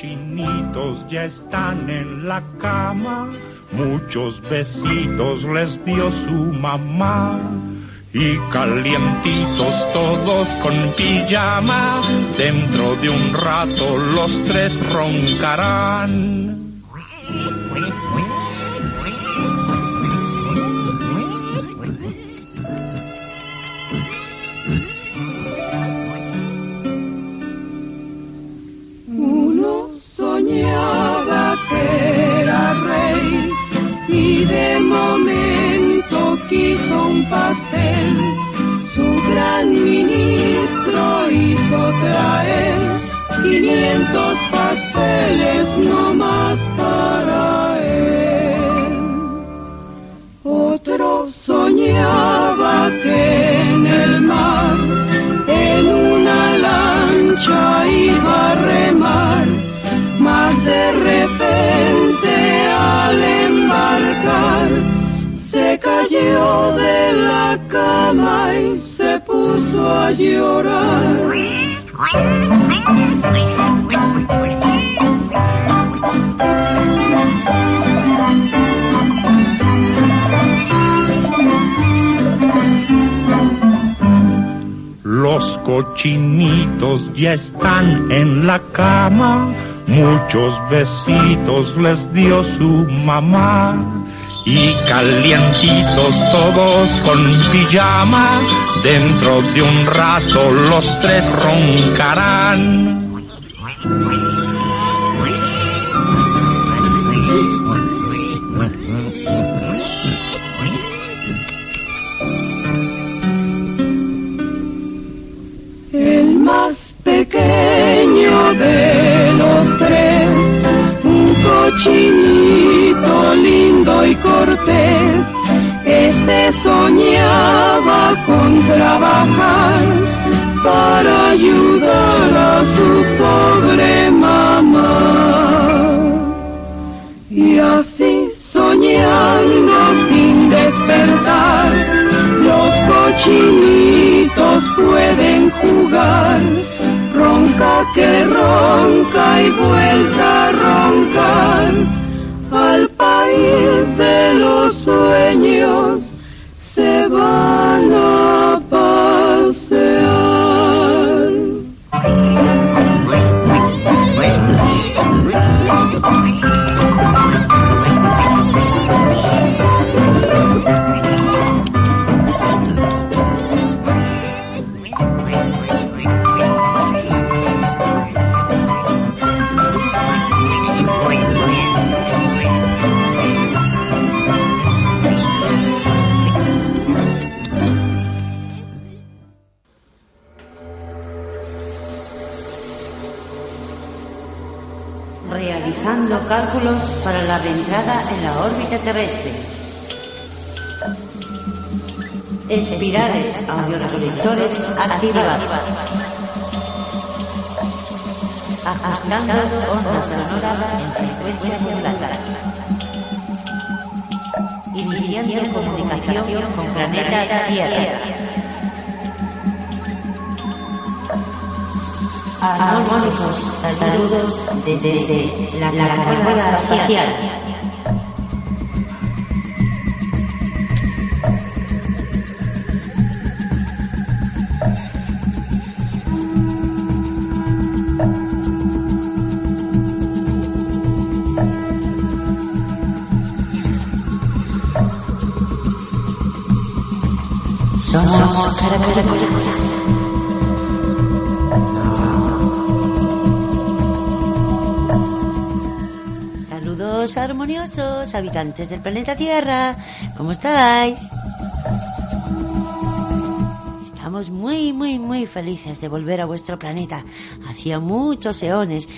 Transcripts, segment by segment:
Los cochinitos ya están en la cama, muchos besitos les dio su mamá. Y calientitos todos con pijama, dentro de un rato los tres roncarán. Momento quiso un pastel. Su gran ministro hizo traer 500 pasteles no más para él. Otro soñaba que en el mar, en una lancha iba a remar, mas de repente al embarcar se cayó de la cama y se puso a llorar. Los cochinitos ya están en la cama, muchos besitos les dio su mamá. Y calientitos todos con pijama, dentro de un rato los tres roncarán. Cortés, ese soñaba con trabajar para ayudar a su pobre mamá. Y así soñando sin despertar, los cochinitos pueden jugar. Ronca que ronca y vuelta a roncar. Al país de los sueños se van a pasear. Cálculos para la entrada en la órbita terrestre. Espirales audioreceptores activados. Ajustando ondas sonoras en frecuencia modulada. Iniciando comunicación con planeta Tierra. Armónicos saludos desde la caracola espacial. Somos. Armoniosos habitantes del planeta Tierra. ¿Cómo estáis? Estamos muy, muy, muy felices de volver a vuestro planeta. Hacía muchos eones.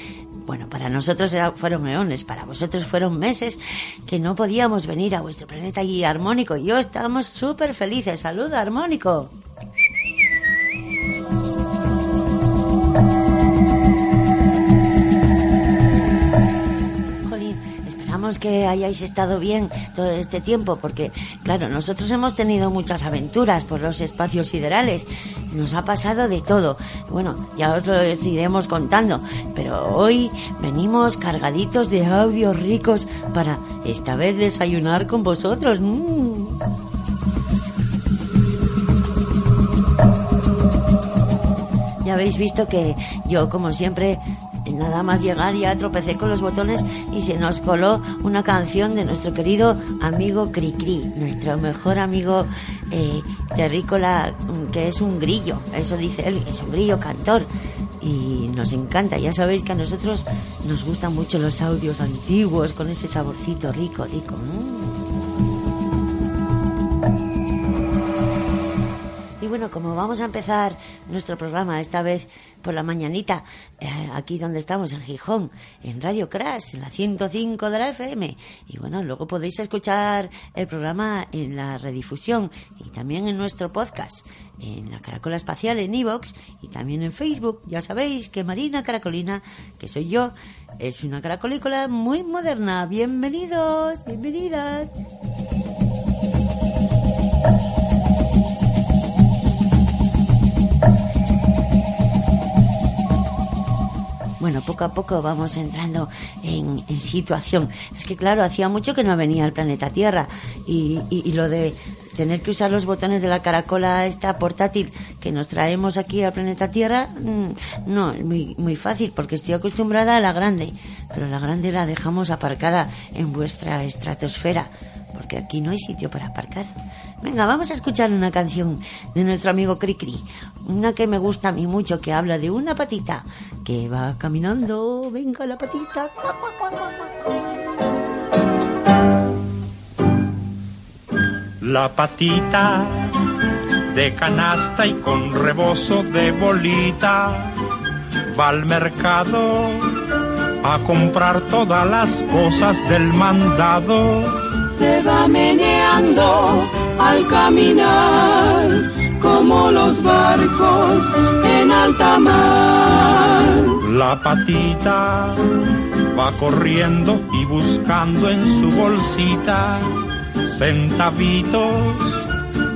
Bueno, para nosotros fueron eones, para vosotros fueron meses que no podíamos venir a vuestro planeta y armónico. Yo estamos súper felices. Saluda, armónico. Que hayáis estado bien todo este tiempo, porque, claro, nosotros hemos tenido muchas aventuras por los espacios siderales. Nos ha pasado de todo. Bueno, ya os lo iremos contando, pero hoy venimos cargaditos de audios ricos para esta vez desayunar con vosotros. Mm. Ya habéis visto que yo, como siempre, nada más llegar ya tropecé con los botones y se nos coló una canción de nuestro querido amigo Cricri, nuestro mejor amigo eh, terrícola, mm, que es un grillo, eso dice él, es un grillo cantor. Y nos encanta, ya sabéis que a nosotros nos gustan mucho los audios antiguos con ese saborcito rico, rico. Y como vamos a empezar nuestro programa esta vez por la mañanita, eh, aquí donde estamos, en Gijón, en Radio Crash, en la 105 de la FM. Y bueno, luego podéis escuchar el programa en la redifusión y también en nuestro podcast, en la Caracola Espacial, en Evox y también en Facebook. Ya sabéis que Marina Caracolina, que soy yo, es una caracolícola muy moderna. Bienvenidos, bienvenidas. Bueno, poco a poco vamos entrando en, situación. Es que claro, hacía mucho que no venía al planeta Tierra y, lo de tener que usar los botones de la caracola esta portátil que nos traemos aquí al planeta Tierra, mm, no, es muy, muy fácil porque estoy acostumbrada a la grande, pero la grande la dejamos aparcada en vuestra estratosfera porque aquí no hay sitio para aparcar. Venga, vamos a escuchar una canción de nuestro amigo Cricri, una que me gusta a mí mucho, que habla de una patita que va caminando, venga la patita. La patita de canasta y con rebozo de bolita va al mercado a comprar todas las cosas del mandado. Se va meneando al caminar como los barcos en alta mar. La patita va corriendo y buscando en su bolsita centavitos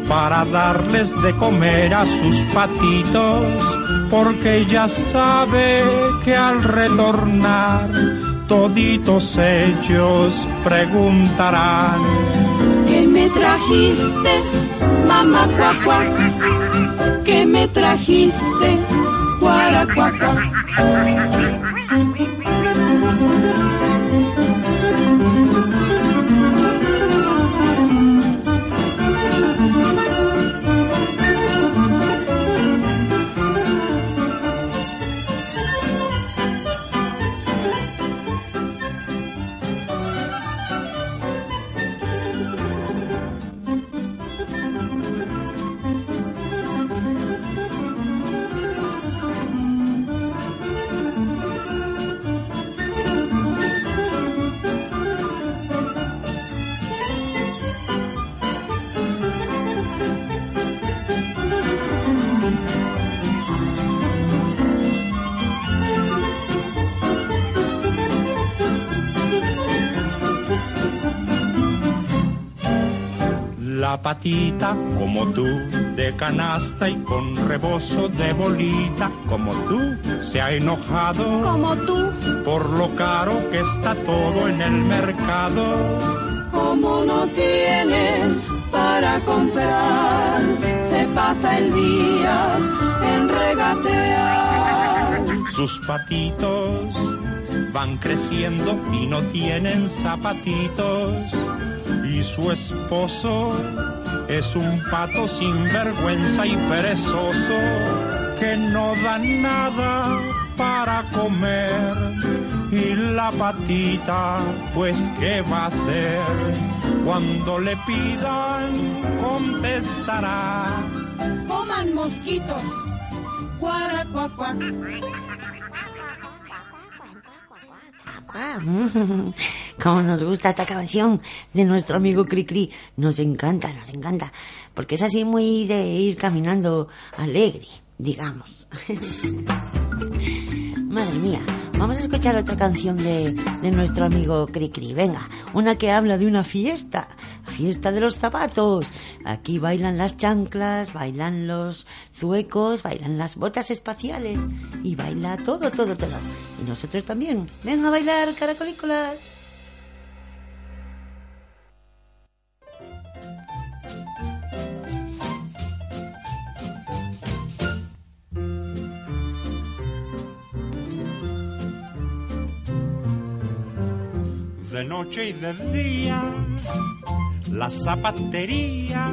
para darles de comer a sus patitos, porque ella sabe que al retornar toditos ellos preguntarán. ¿Qué me trajiste, mamá cuacua? ¿Qué me trajiste, cuaracuacua? Patita como tú, de canasta y con rebozo de bolita como tú, se ha enojado como tú, por lo caro que está todo en el mercado. Como no tiene para comprar, se pasa el día en regatear. Sus patitos van creciendo y no tienen zapatitos y su esposo es un pato sin vergüenza y perezoso que no da nada para comer y la patita, pues qué va a hacer cuando le pidan contestará. Coman mosquitos. Cuara, Cómo nos gusta esta canción de nuestro amigo Cricri. Nos encanta, nos encanta. Porque es así muy de ir caminando alegre, digamos. Madre mía, vamos a escuchar otra canción de, de nuestro amigo Cricri. Venga, una que habla de una fiesta, fiesta de los zapatos. Aquí bailan las chanclas, bailan los zuecos, bailan las botas espaciales y baila todo, todo, todo. Y nosotros también. Venga a bailar, caracolícolas. De noche y de día. La zapatería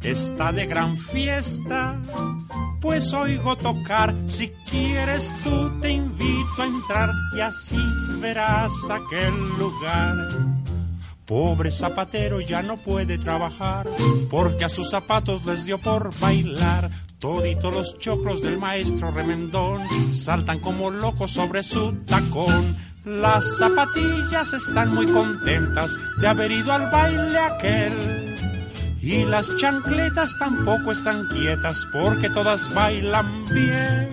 está de gran fiesta, pues oigo tocar. Si quieres tú te invito a entrar y así verás aquel lugar. Pobre zapatero ya no puede trabajar porque a sus zapatos les dio por bailar. Toditos los choclos del maestro remendón saltan como locos sobre su tacón. Las zapatillas están muy contentas de haber ido al baile aquel. Y las chancletas tampoco están quietas porque todas bailan bien.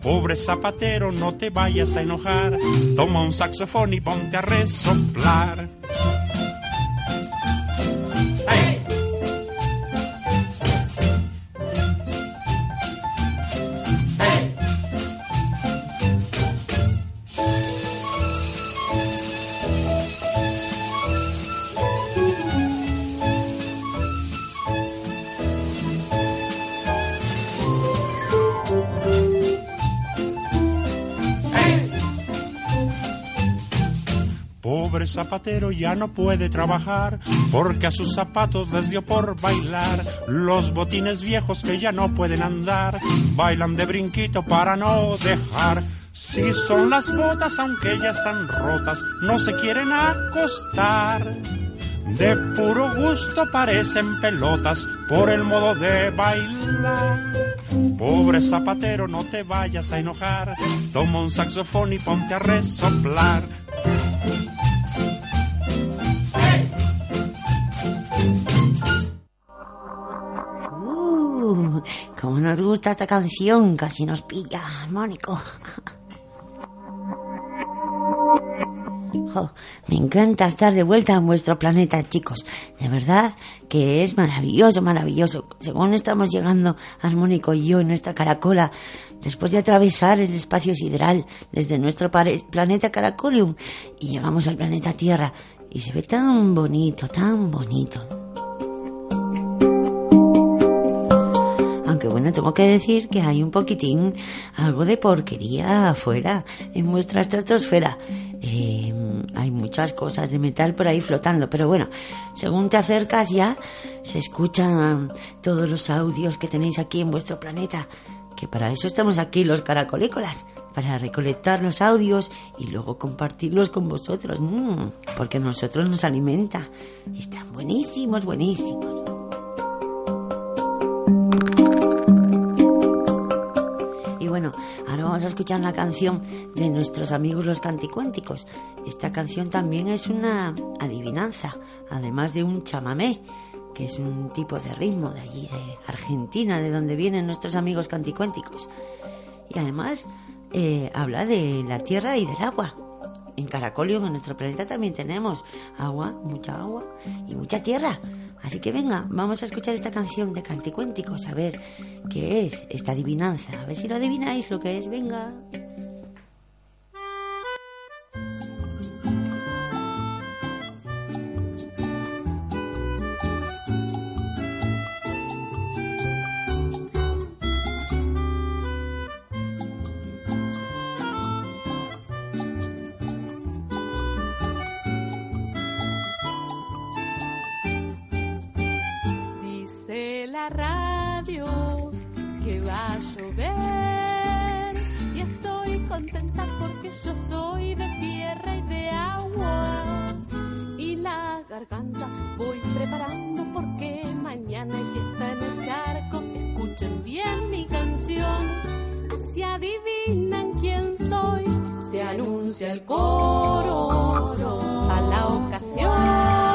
Pobre zapatero, no te vayas a enojar. Toma un saxofón y ponte a resoplar. Zapatero ya no puede trabajar porque a sus zapatos les dio por bailar. Los botines viejos que ya no pueden andar bailan de brinquito para no dejar. Si son las botas, aunque ya están rotas, no se quieren acostar. De puro gusto parecen pelotas por el modo de bailar. Pobre zapatero, no te vayas a enojar. Toma un saxofón y ponte a resoplar. Cómo nos gusta esta canción, casi nos pilla, armónico. Me encanta estar de vuelta en vuestro planeta, chicos. De verdad que es maravilloso, maravilloso. Según estamos llegando, Armónico y yo, en nuestra caracola, después de atravesar el espacio sideral desde nuestro planeta Caracolium y llegamos al planeta Tierra. Y se ve tan bonito, tan bonito. Aunque bueno, tengo que decir que hay un poquitín, algo de porquería afuera, en vuestra estratosfera. Eh, hay muchas cosas de metal por ahí flotando, pero bueno, según te acercas ya, se escuchan todos los audios que tenéis aquí en vuestro planeta. Que para eso estamos aquí los caracolícolas, para recolectar los audios y luego compartirlos con vosotros, mm, porque nosotros nos alimenta. Están buenísimos, buenísimos. Ahora vamos a escuchar una canción de nuestros amigos los canticuénticos. Esta canción también es una adivinanza, además de un chamamé, que es un tipo de ritmo de allí, de Argentina, de donde vienen nuestros amigos canticuénticos. Y además eh, habla de la tierra y del agua. En Caracolio, en nuestro planeta, también tenemos agua, mucha agua y mucha tierra. Así que venga, vamos a escuchar esta canción de Canticuénticos, a ver qué es esta adivinanza. A ver si lo adivináis lo que es, venga. Y estoy contenta porque yo soy de tierra y de agua. Y la garganta voy preparando porque mañana hay fiesta en el charco. Escuchen bien mi canción, así adivinan quién soy. Se anuncia el coro a la ocasión.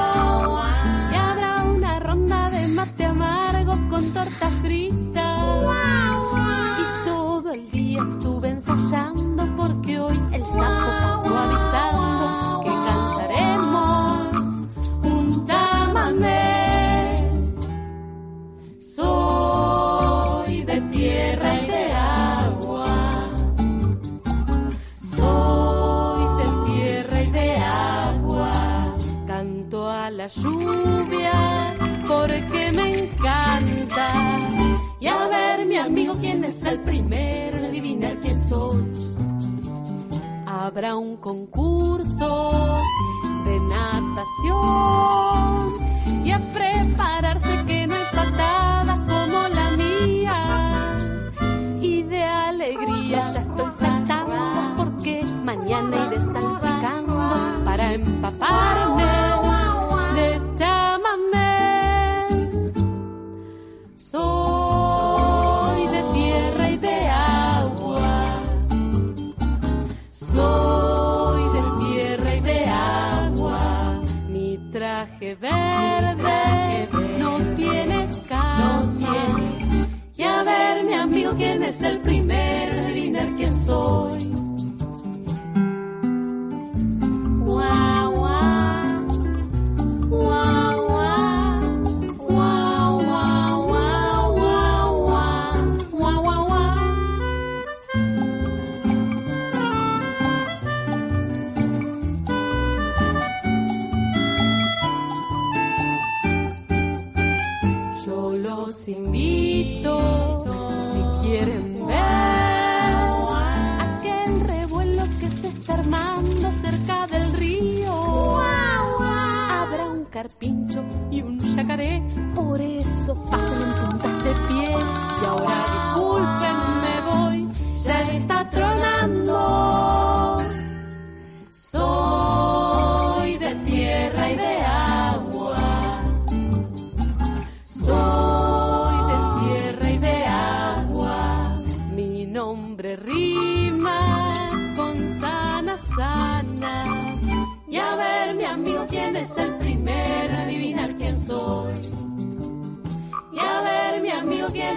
Carpincho y un yacaré, por eso pasen en puntas de pie. Y ahora disculpen,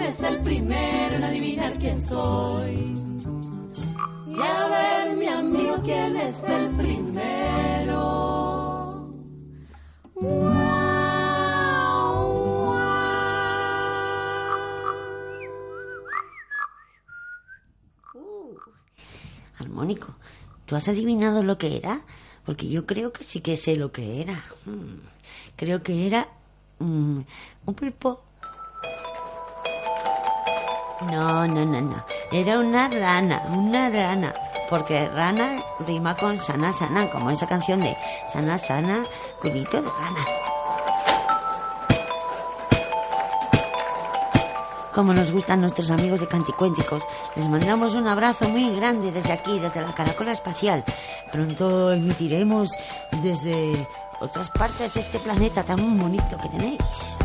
amigo, quién es el primero en adivinar quién soy. Y a ver, mi amigo, quién es el primero. Armónico, ¿tú has adivinado lo que era? Porque yo creo que sí que sé lo que era. Mm, Creo que era mm, un pulpo. No, no, no, no. Era una rana, una rana. Porque rana rima con sana, sana, como esa canción de sana, sana, culito de rana. Como nos gustan nuestros amigos de Canticuénticos, les mandamos un abrazo muy grande desde aquí, desde la Caracola Espacial. Pronto emitiremos desde otras partes de este planeta tan bonito que tenéis.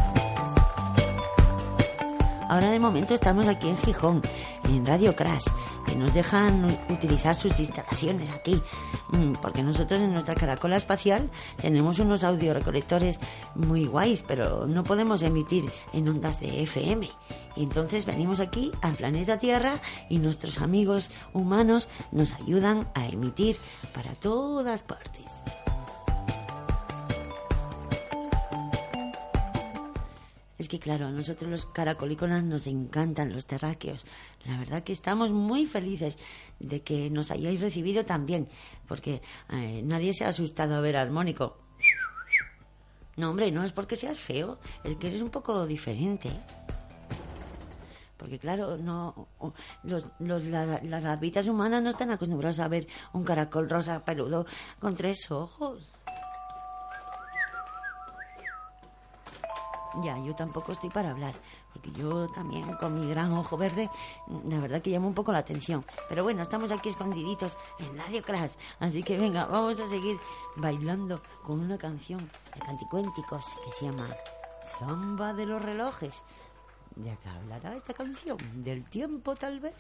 Ahora de momento estamos aquí en Gijón, en Radio Crash, que nos dejan utilizar sus instalaciones aquí, Mm, porque nosotros en nuestra caracola espacial tenemos unos audiorecolectores muy guays, pero no podemos emitir en ondas de FM. Y entonces venimos aquí al planeta Tierra y nuestros amigos humanos nos ayudan a emitir para todas partes. Es que claro, a nosotros los caracolíconas nos encantan los terráqueos. La verdad que estamos muy felices de que nos hayáis recibido también, porque eh, nadie se ha asustado a ver a Armónico. No, hombre, no es porque seas feo, es que eres un poco diferente. Porque claro, no los, los- la- las larvitas humanas no están acostumbrados a ver un caracol rosa peludo con tres ojos. Ya, yo tampoco estoy para hablar, porque yo también con mi gran ojo verde, mm, la verdad que llamo un poco la atención. Pero bueno, estamos aquí escondiditos en Radio Crash, así que venga, vamos a seguir bailando con una canción de Canticuénticos que se llama Zamba de los relojes. ¿De acá hablará esta canción? ¿Del tiempo tal vez?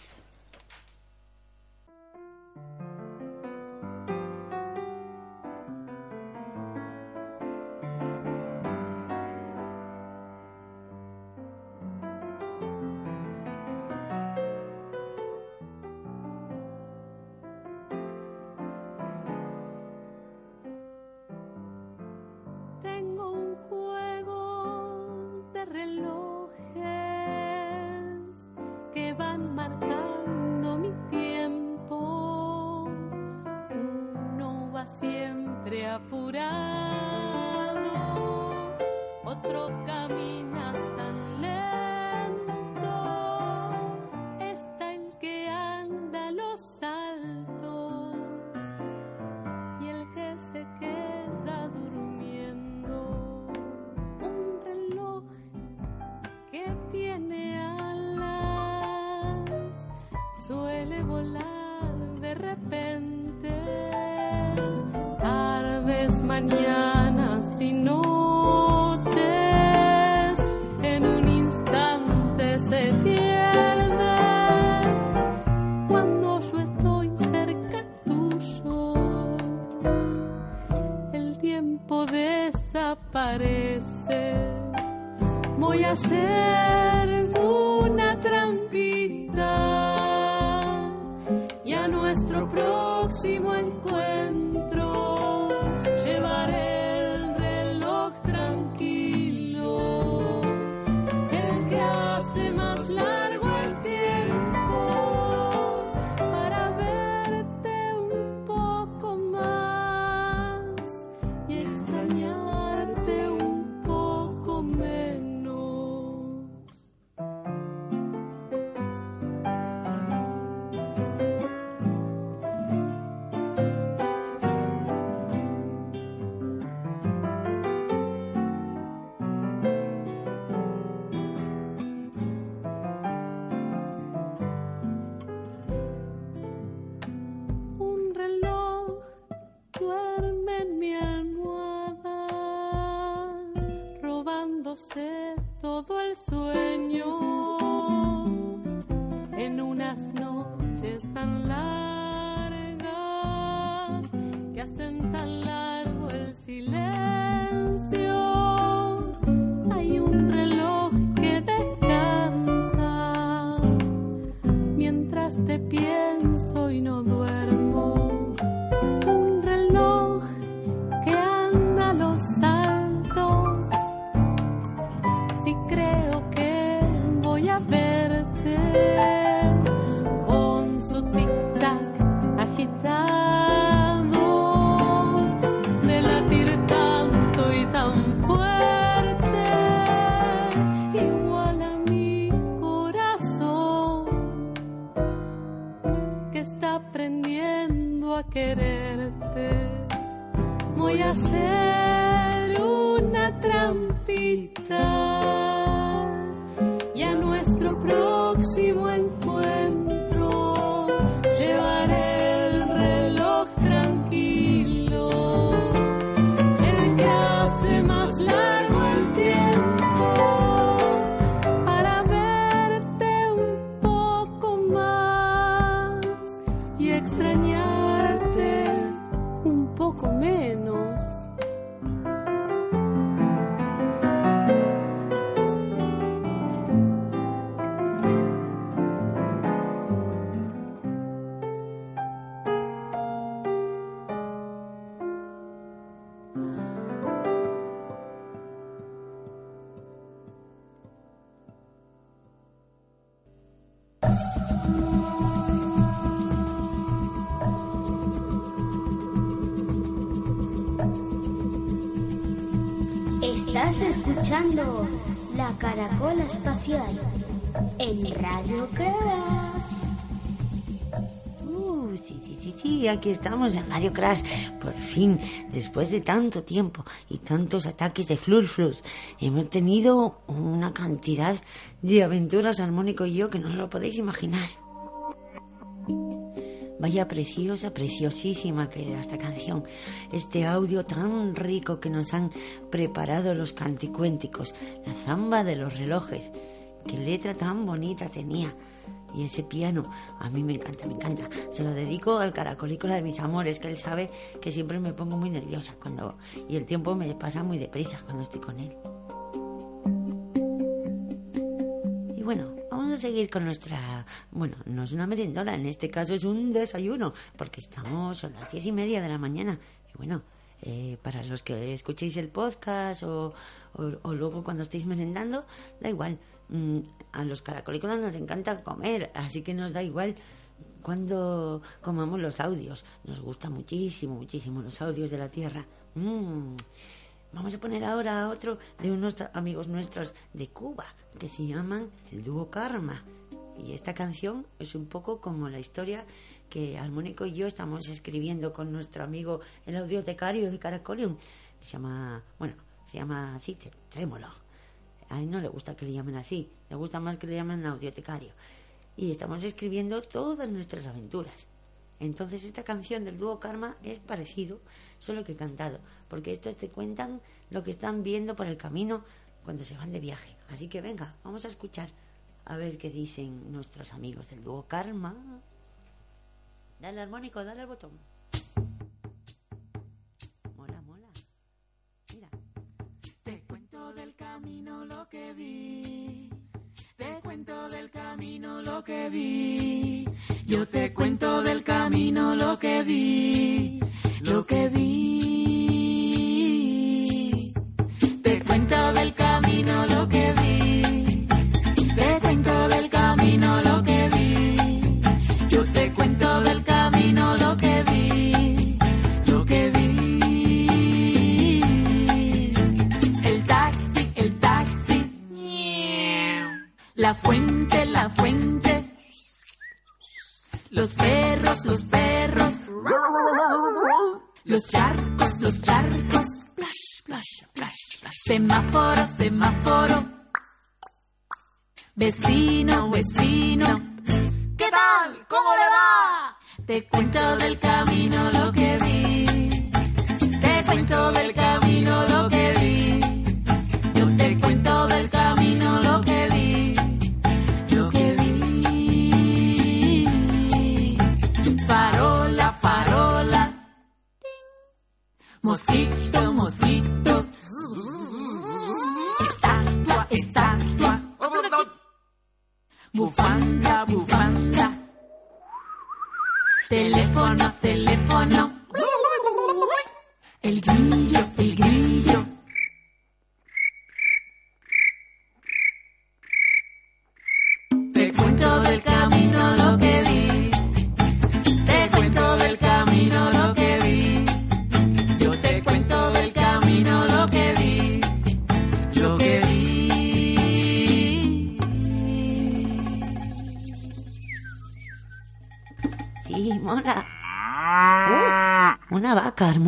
de volar de repente. Tardes, mañana. y cree. Aquí estamos en Radio Crash. Por fin, después de tanto tiempo y tantos ataques de flurflus, hemos tenido una cantidad de aventuras Armónico y yo que no lo podéis imaginar. Vaya preciosa, preciosísima que era esta canción. Este audio tan rico que nos han preparado los canticuénticos. La zamba de los relojes. Qué letra tan bonita tenía. Y ese piano, a mí me encanta, me encanta. Se lo dedico al caracolico de mis amores, que él sabe que siempre me pongo muy nerviosa cuando... Y el tiempo me pasa muy deprisa cuando estoy con él. Y bueno, vamos a seguir con nuestra... Bueno, no es una merendona, en este caso es un desayuno, porque estamos a las diez y media de la mañana. Y bueno, eh, para los que escuchéis el podcast o, o, o luego cuando estéis merendando, da igual a los caracolícolas nos encanta comer, así que nos da igual cuando comamos los audios. Nos gusta muchísimo, muchísimo los audios de la Tierra. Mm. Vamos a poner ahora otro de unos amigos nuestros de Cuba, que se llaman el dúo Karma. Y esta canción es un poco como la historia que Armónico y yo estamos escribiendo con nuestro amigo el audiotecario de Caracolium, que se llama, bueno, se llama Cite, Trémolo a él no le gusta que le llamen así, le gusta más que le llamen audiotecario. Y estamos escribiendo todas nuestras aventuras. Entonces esta canción del dúo Karma es parecido, solo que cantado, porque estos te cuentan lo que están viendo por el camino cuando se van de viaje. Así que venga, vamos a escuchar a ver qué dicen nuestros amigos del dúo Karma. Dale armónico, dale al botón. Te cuento del camino lo que vi. Yo te cuento del camino lo que vi. Lo que vi. Te cuento del camino lo que vi. Semáforo, semáforo. Vecino, vecino. ¿Qué tal? ¿Cómo le va? Te cuento del camino lo que vi. Te cuento del camino lo que vi. Yo te cuento del camino lo que vi. Lo que vi. Farola, farola. Mosquito, mosquito. Bufanda, bufanda. Teléfono, teléfono. El grillo,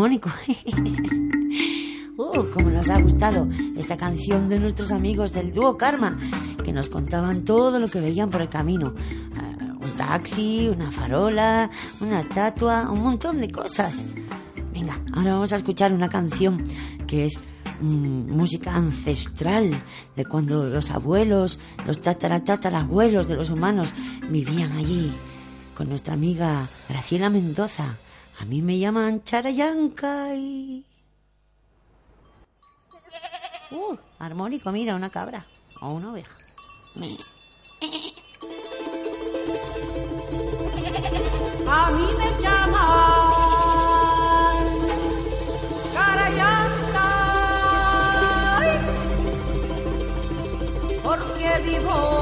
armónico. Uh, como nos ha gustado esta canción de nuestros amigos del dúo Karma, que nos contaban todo lo que veían por el camino. Ah, un taxi, una farola, una estatua, un montón de cosas. Venga, ahora vamos a escuchar una canción que es mm, música ancestral de cuando los abuelos, los tataratatarabuelos de los humanos vivían allí con nuestra amiga Graciela Mendoza. A mí me llaman Charayanca y... Uh, armónico, mira, una cabra o una oveja. A mí me llaman Carayanca porque vivo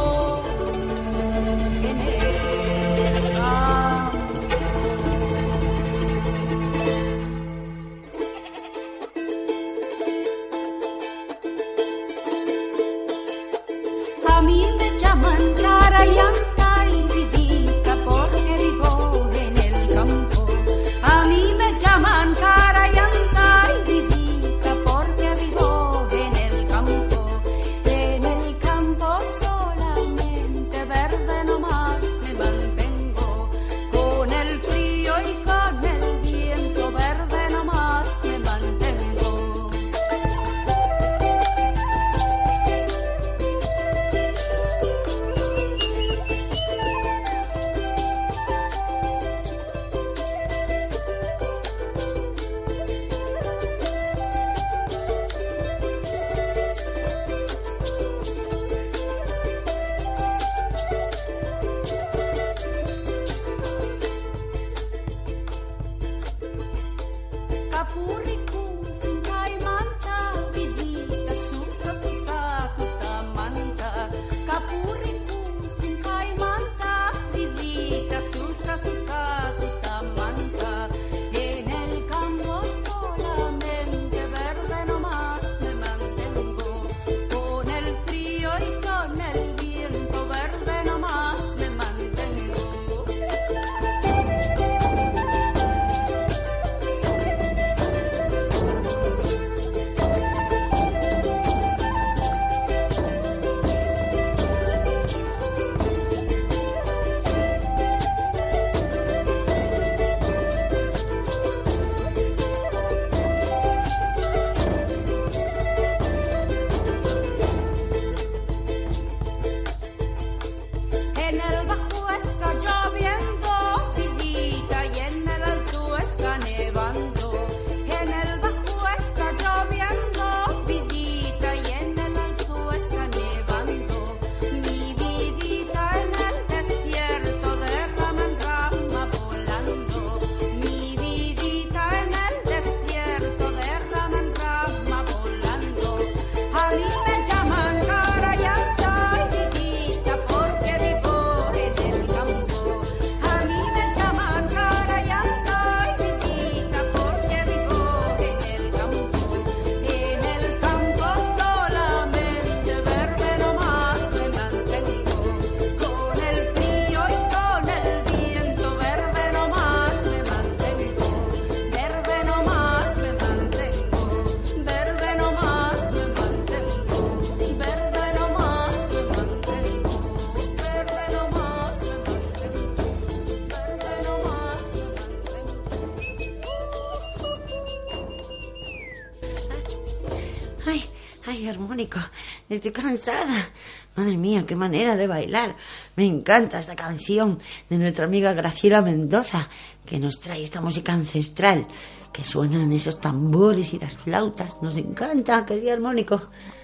Estoy cansada. Madre mía, qué manera de bailar. Me encanta esta canción de nuestra amiga Graciela Mendoza, que nos trae esta música ancestral, que suenan esos tambores y las flautas. Nos encanta, que sea armónico.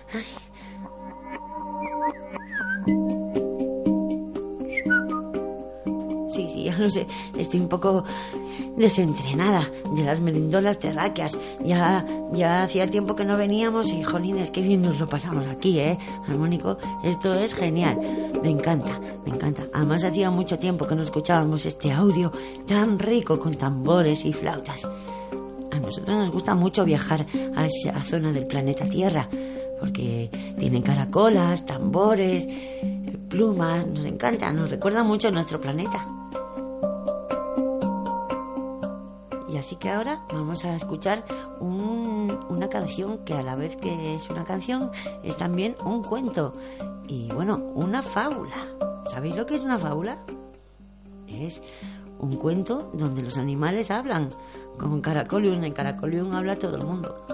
Sí, lo sé. Estoy un poco desentrenada de las merindolas terráqueas. Ya, ya hacía tiempo que no veníamos y, jolines, qué bien nos lo pasamos aquí, ¿eh? Armónico, esto es genial. Me encanta, me encanta. Además, hacía mucho tiempo que no escuchábamos este audio tan rico con tambores y flautas. A nosotros nos gusta mucho viajar a esa zona del planeta Tierra, porque tienen caracolas, tambores, plumas, nos encanta, nos recuerda mucho a nuestro planeta. Así que ahora vamos a escuchar una canción que a la vez que es una canción es también un cuento y bueno, una fábula. ¿Sabéis lo que es una fábula? Es un cuento donde los animales hablan, como en Caracolium. En Caracolium habla todo el mundo.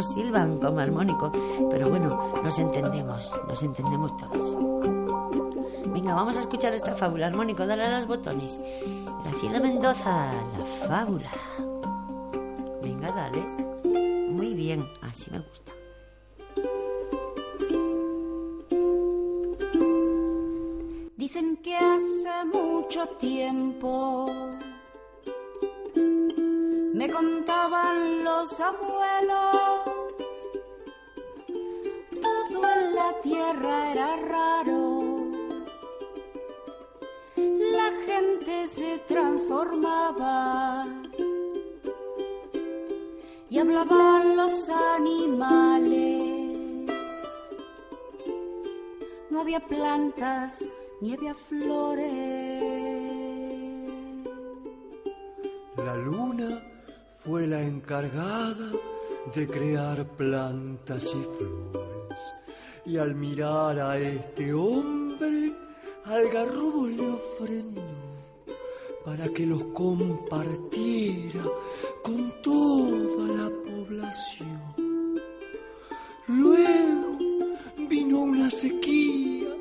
Otros silban como armónico, pero bueno, nos entendemos, nos entendemos todos. Venga, vamos a escuchar esta fábula armónico, dale a los botones. Graciela Mendoza, la fábula. Venga, dale. Muy bien, así me gusta. Dicen que hace mucho tiempo me contaban los abuelos, todo en la tierra era raro, la gente se transformaba y hablaban los animales, no había plantas ni había flores. Fue la encargada de crear plantas y flores. Y al mirar a este hombre, Algarrobo le ofrendó para que los compartiera con toda la población. Luego vino una sequía,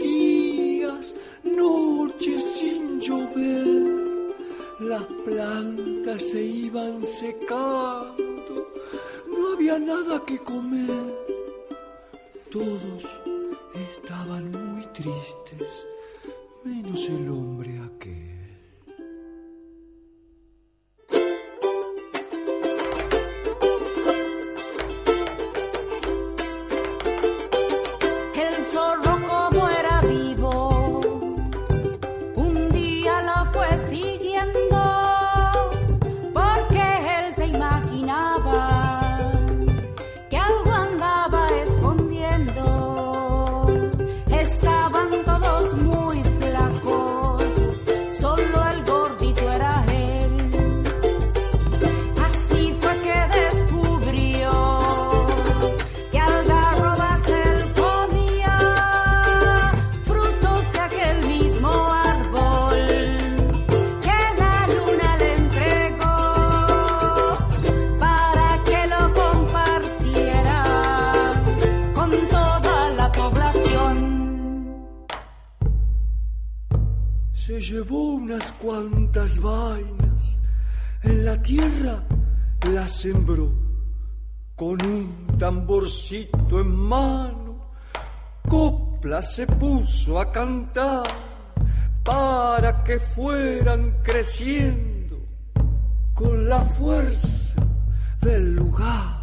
días, noches sin llover las plantas se iban secando, no había nada que comer. Todos estaban muy tristes, menos el hombre cuantas vainas, en la tierra las sembró, con un tamborcito en mano, copla se puso a cantar para que fueran creciendo con la fuerza del lugar.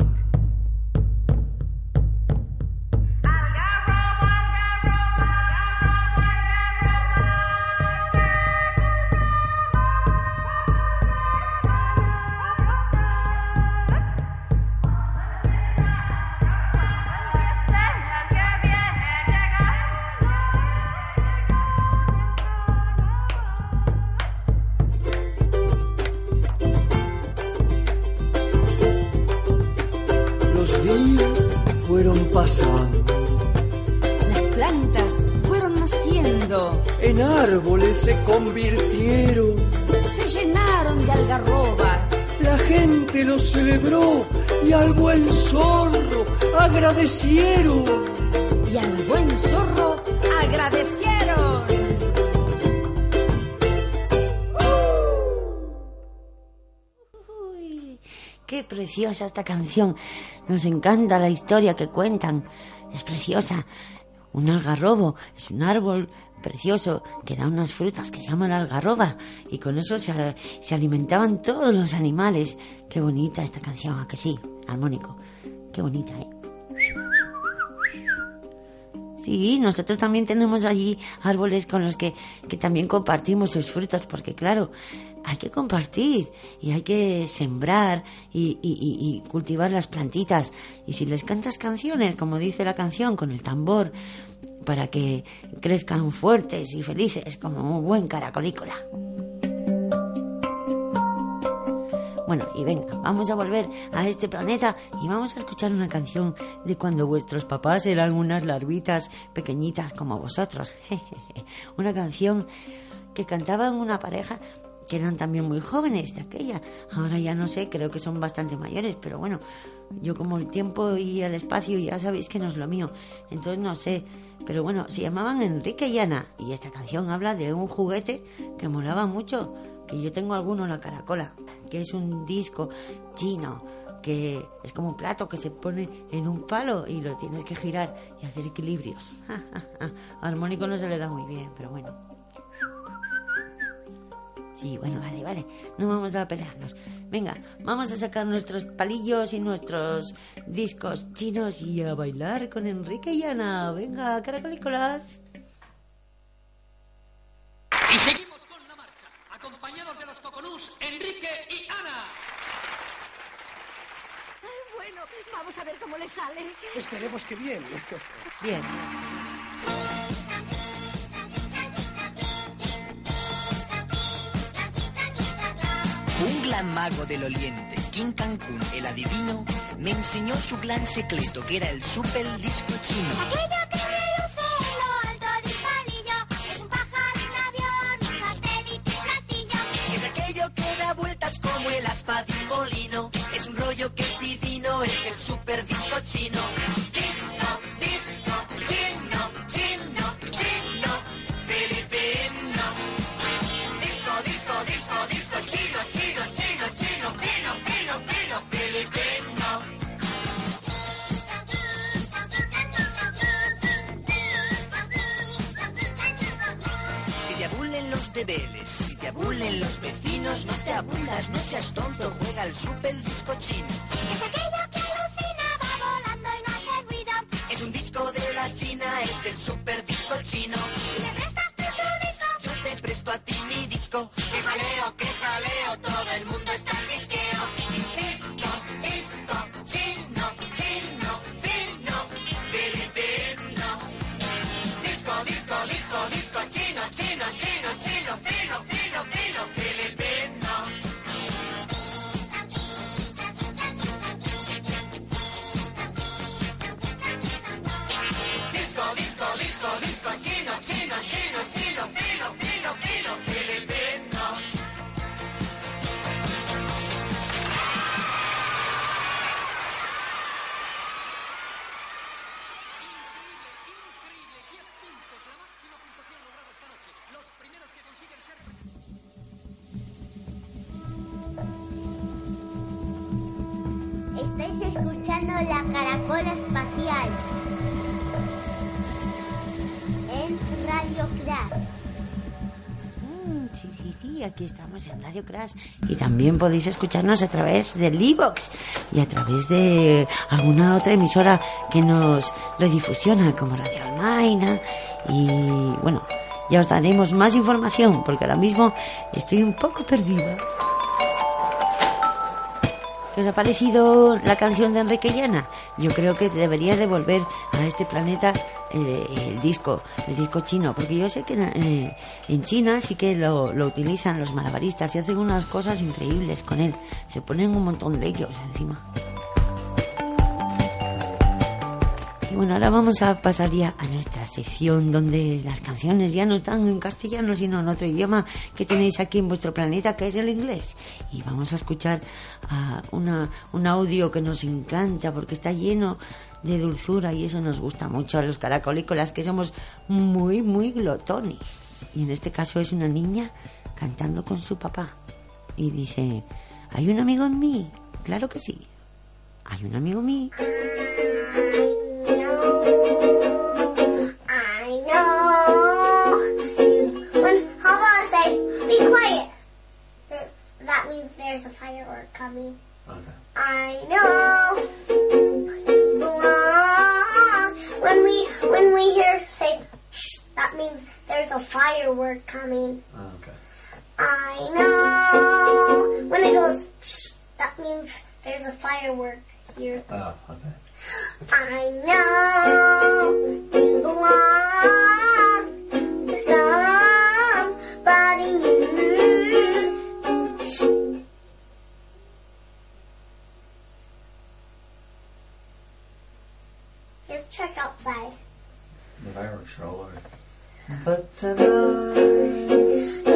Y al buen zorro agradecieron. Uy, qué preciosa esta canción. Nos encanta la historia que cuentan. Es preciosa. Un algarrobo es un árbol precioso que da unas frutas que se llaman algarroba y con eso se, se alimentaban todos los animales. Qué bonita esta canción, ¿a que sí? Armónico. Qué bonita, ¿eh? Sí, nosotros también tenemos allí árboles con los que, que también compartimos sus frutos, porque claro, hay que compartir y hay que sembrar y, y- cultivar las plantitas. Y si les cantas canciones, como dice la canción, con el tambor, para que crezcan fuertes y felices como un buen caracolícola. Bueno, y venga, vamos a volver a este planeta y vamos a escuchar una canción de cuando vuestros papás eran unas larvitas pequeñitas como vosotros. una canción que cantaban una pareja que eran también muy jóvenes de aquella. Ahora ya no sé, creo que son bastante mayores, pero bueno, yo como el tiempo y el espacio ya sabéis que no es lo mío, entonces no sé. Pero bueno, se llamaban Enrique y Ana y esta canción habla de un juguete que molaba mucho, que yo tengo alguno la caracola, que es un disco chino que es como un plato que se pone en un palo y lo tienes que girar y hacer equilibrios. Armónico no se le da muy bien, pero bueno. Sí, bueno, vale, vale. No vamos a pelearnos. Venga, vamos a sacar nuestros palillos y nuestros discos chinos y a bailar con Enrique y Ana. Venga, caracolícolas. Y seguimos con la marcha, acompañados de los coconús Enrique y Ana. Bueno, vamos a ver cómo le sale. Esperemos que bien. Bien. Un gran mago del oriente, King Cancún, el adivino, me enseñó su gran secreto, que era el super disco chino. Aquello que reluce en lo alto de un palillo es un pájaro, un avión, un satélite, un platillo. Es aquello que da vueltas como el aspa de un molino. Es un rollo que es divino, es el super disco chino. Si te abulen los vecinos, no te abulas, no seas tonto, juega al super disco chino. Es aquello que alucina, va volando y no hace ruido. Es un disco de la China, es el super Y también podéis escucharnos a través del iVoox y a través de alguna otra emisora que nos redifusiona, como Radio Almaina. Y bueno, ya os daremos más información, porque ahora mismo estoy un poco perdida. ¿Qué os ha parecido la canción de Enrique Llana? Yo creo que debería devolver a este planeta el disco, el disco chino, porque yo sé que eh, en China sí que lo, lo utilizan los malabaristas y hacen unas cosas increíbles con él. Se ponen un montón de ellos encima. Bueno, ahora vamos a pasar ya a nuestra sección donde las canciones ya no están en castellano, sino en otro idioma que tenéis aquí en vuestro planeta, que es el inglés. Y vamos a escuchar a una, un audio que nos encanta porque está lleno de dulzura y eso nos gusta mucho a los caracolícolas, que somos muy, muy glotones. Y en este caso es una niña cantando con su papá. Y dice, ¿hay un amigo en mí? Claro que sí. ¿Hay un amigo en mí? Firework coming. I know. Belong. When we when we hear say, shh, that means there's a firework coming. Oh, okay. I know. When it goes, shh, that means there's a firework here. Oh, okay. I know you belong check out by. Irish roller. But tonight.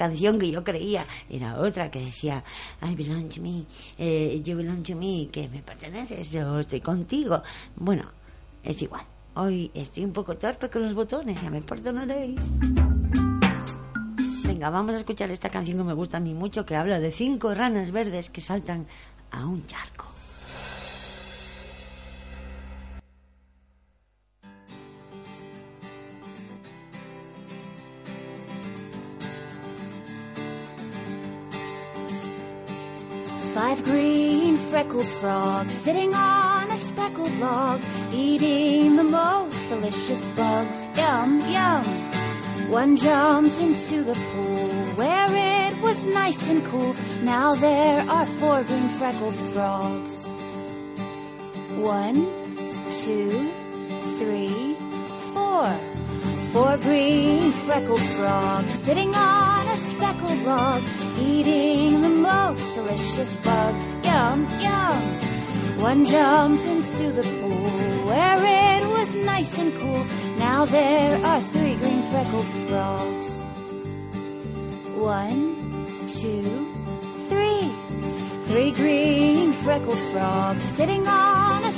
Canción que yo creía, era otra que decía I belong to me, eh, you belong to me, que me perteneces, yo estoy contigo. Bueno, es igual. Hoy estoy un poco torpe con los botones, ya me perdonaréis. Venga, vamos a escuchar esta canción que me gusta a mí mucho, que habla de cinco ranas verdes que saltan a un charco. Five green freckled frogs sitting on a speckled log, eating the most delicious bugs. Yum, yum. One jumped into the pool where it was nice and cool. Now there are four green freckled frogs. One, two, three, four. Four green freckled frogs sitting on a speckled log, eating the most delicious bugs. Yum, yum. One jumped into the pool where it was nice and cool. Now there are three green freckled frogs. One, two, three. Three green freckled frogs sitting on a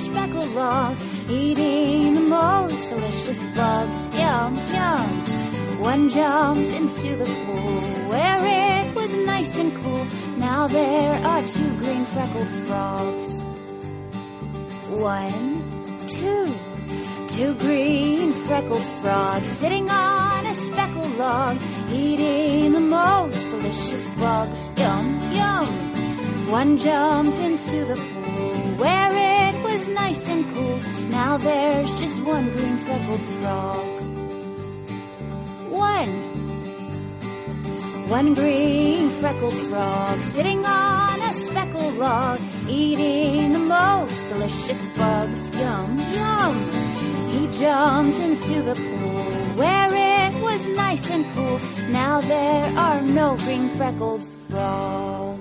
eating the most delicious bugs. Yum, yum. One jumped into the pool where it was nice and cool. Now there are two green freckled frogs. One, two. Two green freckled frogs sitting on a speckled log, eating the most delicious bugs. Yum, yum. One jumped into the pool where was nice and cool. Now there's just one green freckled frog. One. One green freckled frog sitting on a speckled log, eating the most delicious bugs. Yum, yum. He jumped into the pool where it was nice and cool. Now there are no green freckled frogs.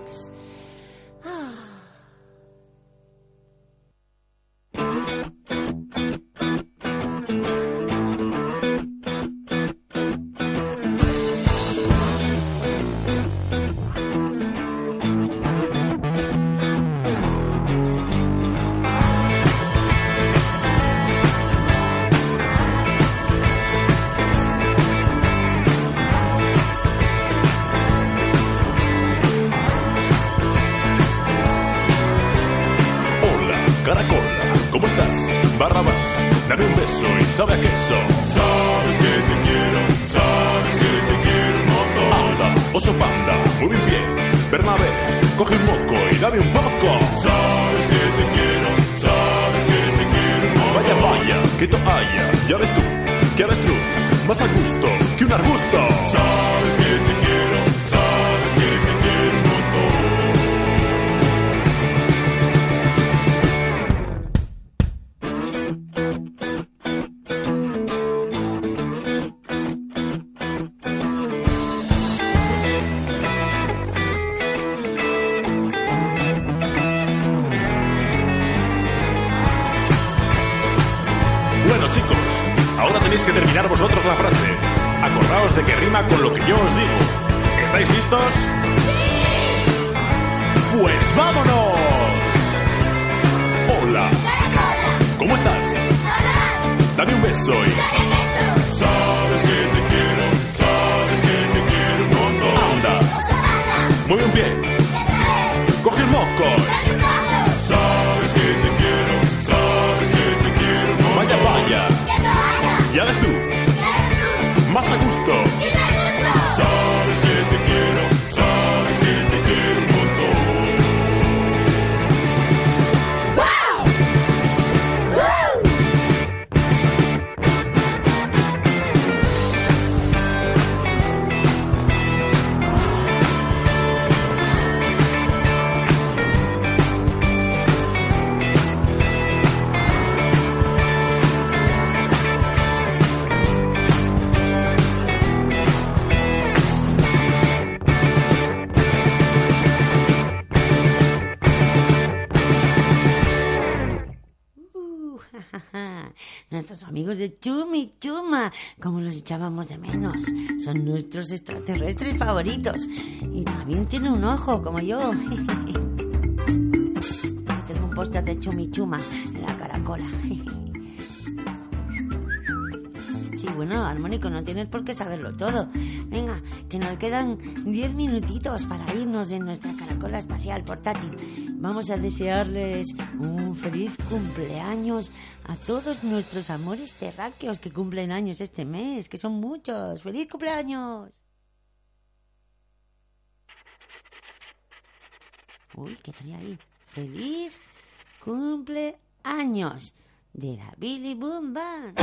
Panda, muy bien. Bernabé, coge un moco y dame un poco. Sabes que te quiero, sabes que te quiero. Vaya, vaya, que toalla, ya ves tú, que avestruz, más a gusto que un arbusto. Sabes que te quiero, ¿Estáis Como los echábamos de menos. Son nuestros extraterrestres favoritos. Y también tiene un ojo, como yo. Tengo un póster de Chumi Chuma en la caracola. Sí, bueno, Armónico, no tienes por qué saberlo todo. Venga, que nos quedan 10 minutitos para irnos en nuestra caracola espacial portátil. Vamos a desearles un feliz cumpleaños a todos nuestros amores terráqueos que cumplen años este mes, que son muchos. ¡Feliz cumpleaños! Uy, ¿qué trae ahí? Feliz cumpleaños de la Billy Boom Band.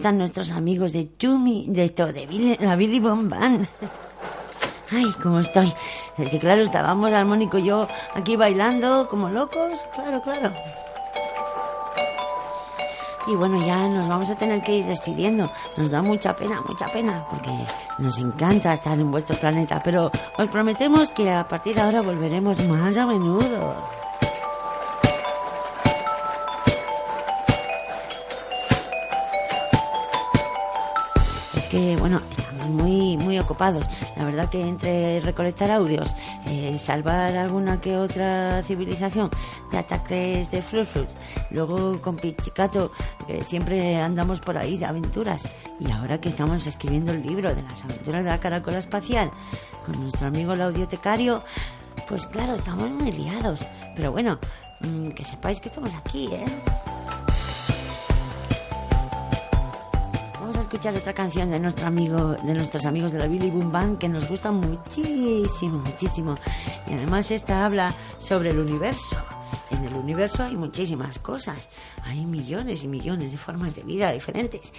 Gustan nuestros amigos de Chumi, de todo, de Billy- la Billy Bomb Band. Ay, cómo estoy. Es que claro, estábamos Armónico y yo aquí bailando como locos. Claro, claro. Y bueno, ya nos vamos a tener que ir despidiendo. Nos da mucha pena, mucha pena, porque nos encanta estar en vuestro planeta. Pero os prometemos que a partir de ahora volveremos más a menudo. Que, bueno, estamos muy, muy ocupados. La verdad que entre recolectar audios, eh, salvar alguna que otra civilización de ataques de Flurflux, luego con Pichicato, siempre andamos por ahí de aventuras, y ahora que estamos escribiendo el libro de las aventuras de la caracola espacial con nuestro amigo el audiotecario, pues claro, estamos muy liados. Pero bueno, mm, que sepáis que estamos aquí, ¿eh? Escuchar otra canción de nuestro amigo, de nuestros amigos de la Billy Boom Band que nos gusta muchísimo, muchísimo. Y además esta habla sobre el universo. En el universo hay muchísimas cosas. Hay millones y millones de formas de vida diferentes.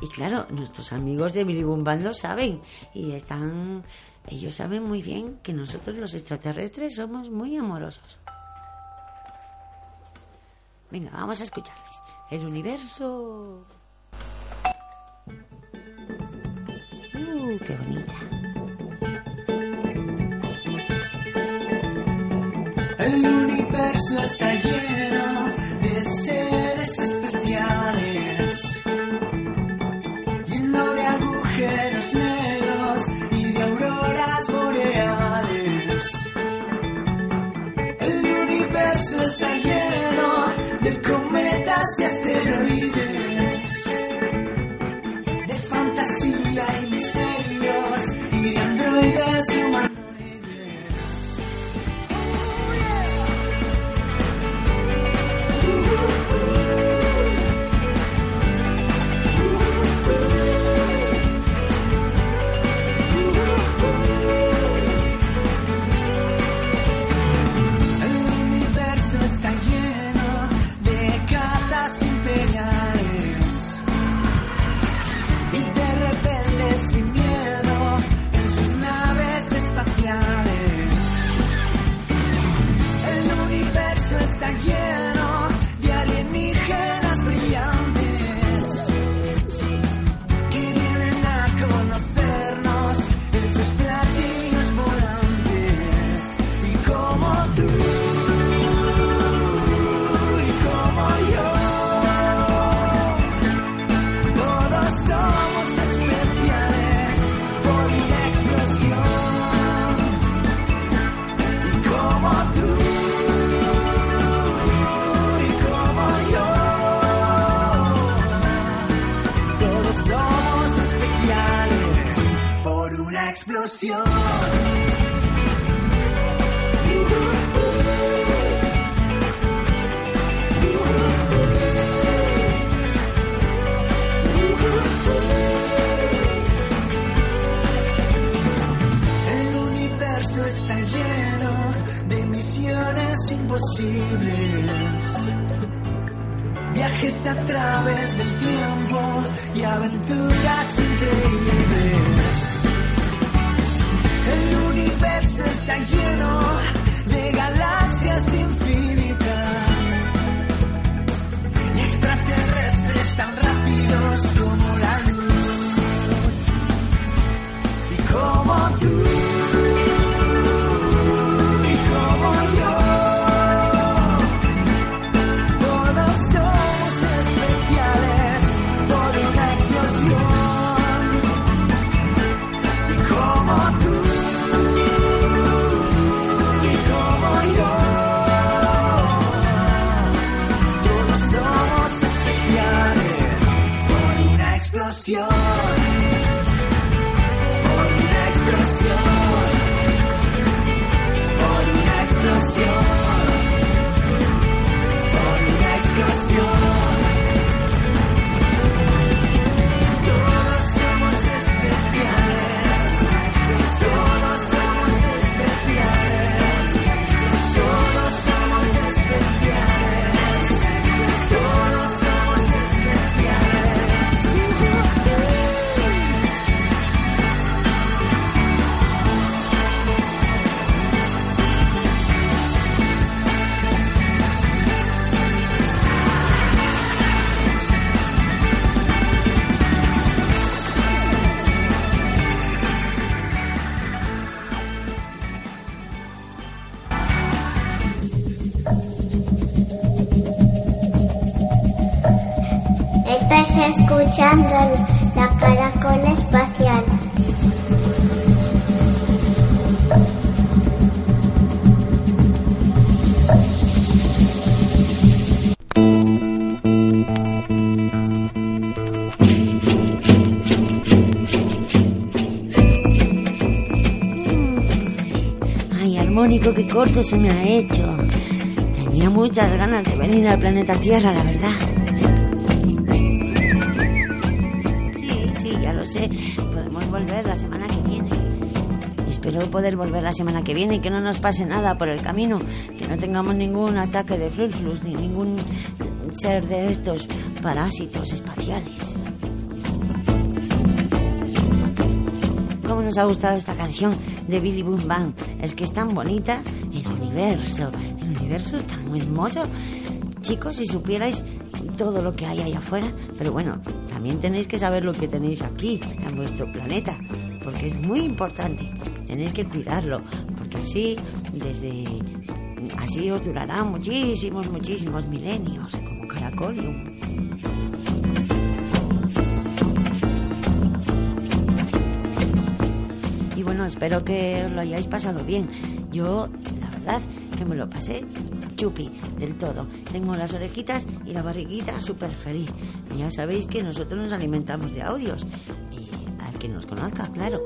Y claro, nuestros amigos de Billy Boom Band lo saben. Y están. Ellos saben muy bien que nosotros los extraterrestres somos muy amorosos. Venga, vamos a escucharles. El universo. Qué bonita. El universo está lleno de seres especiales, lleno de agujeros negros una Armónico, qué corto se me ha hecho. Tenía muchas ganas de venir al planeta Tierra, la verdad. Sí, sí, ya lo sé. Podemos volver la semana que viene. Espero poder volver la semana que viene y que no nos pase nada por el camino. Que no tengamos ningún ataque de fluflus ni ningún ser de estos parásitos espaciales. ¿Cómo nos ha gustado esta canción de Billy Boom Bang? Es que es tan bonita el universo. El universo es tan hermoso. Chicos, si supierais todo lo que hay allá afuera, pero bueno, también tenéis que saber lo que tenéis aquí, en vuestro planeta, porque es muy importante. Tenéis que cuidarlo, porque así, desde. Así os durará muchísimos, muchísimos milenios, como Caracolium. Y bueno, espero que os lo hayáis pasado bien. Yo, la verdad, que me lo pasé chupi del todo. Tengo las orejitas y la barriguita súper feliz. Y ya sabéis que nosotros nos alimentamos de audios. Y al que nos conozca, claro.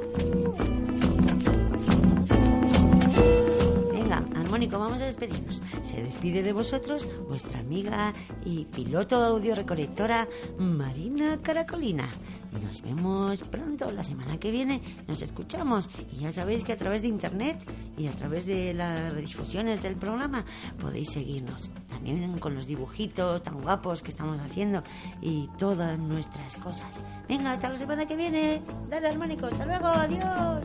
Armónico, vamos a despedirnos. Se despide de vosotros vuestra amiga y piloto audio recolectora Marina Caracolina. Nos vemos pronto, la semana que viene nos escuchamos y ya sabéis que a través de internet y a través de las redifusiones del programa podéis seguirnos. También con los dibujitos tan guapos que estamos haciendo y todas nuestras cosas. Venga, hasta la semana que viene. Dale armónico, hasta luego, adiós.